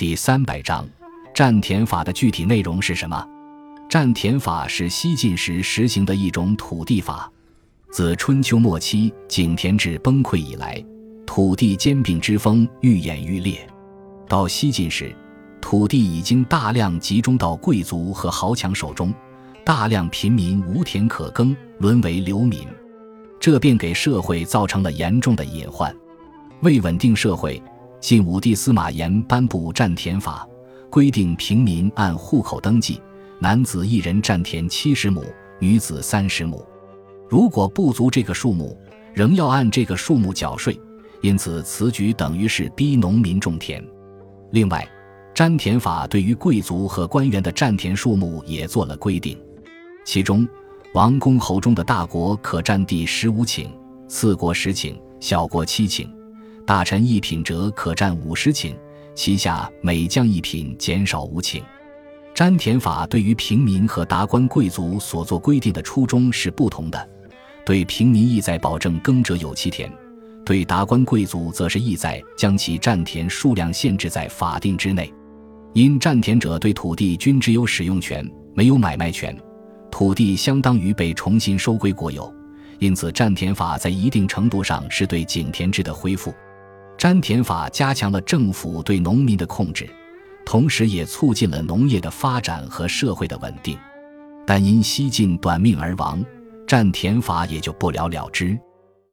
第三百章，占田法的具体内容是什么？占田法是西晋时实行的一种土地法。自春秋末期井田制崩溃以来，土地兼并之风愈演愈烈。到西晋时，土地已经大量集中到贵族和豪强手中，大量平民无田可耕，沦为流民。这便给社会造成了严重的隐患。为稳定社会。晋武帝司马炎颁布占田法，规定平民按户口登记，男子一人占田七十亩，女子三十亩。如果不足这个数目，仍要按这个数目缴税。因此，此举等于是逼农民种田。另外，占田法对于贵族和官员的占田数目也做了规定，其中王公侯中的大国可占地十五顷，次国十顷，小国七顷。大臣一品者可占五十顷，其下每降一品减少五顷。占田法对于平民和达官贵族所做规定的初衷是不同的。对平民意在保证耕者有其田，对达官贵族则是意在将其占田数量限制在法定之内。因占田者对土地均只有使用权，没有买卖权，土地相当于被重新收归国有，因此占田法在一定程度上是对井田制的恢复。占田法加强了政府对农民的控制，同时也促进了农业的发展和社会的稳定。但因西晋短命而亡，占田法也就不了了之。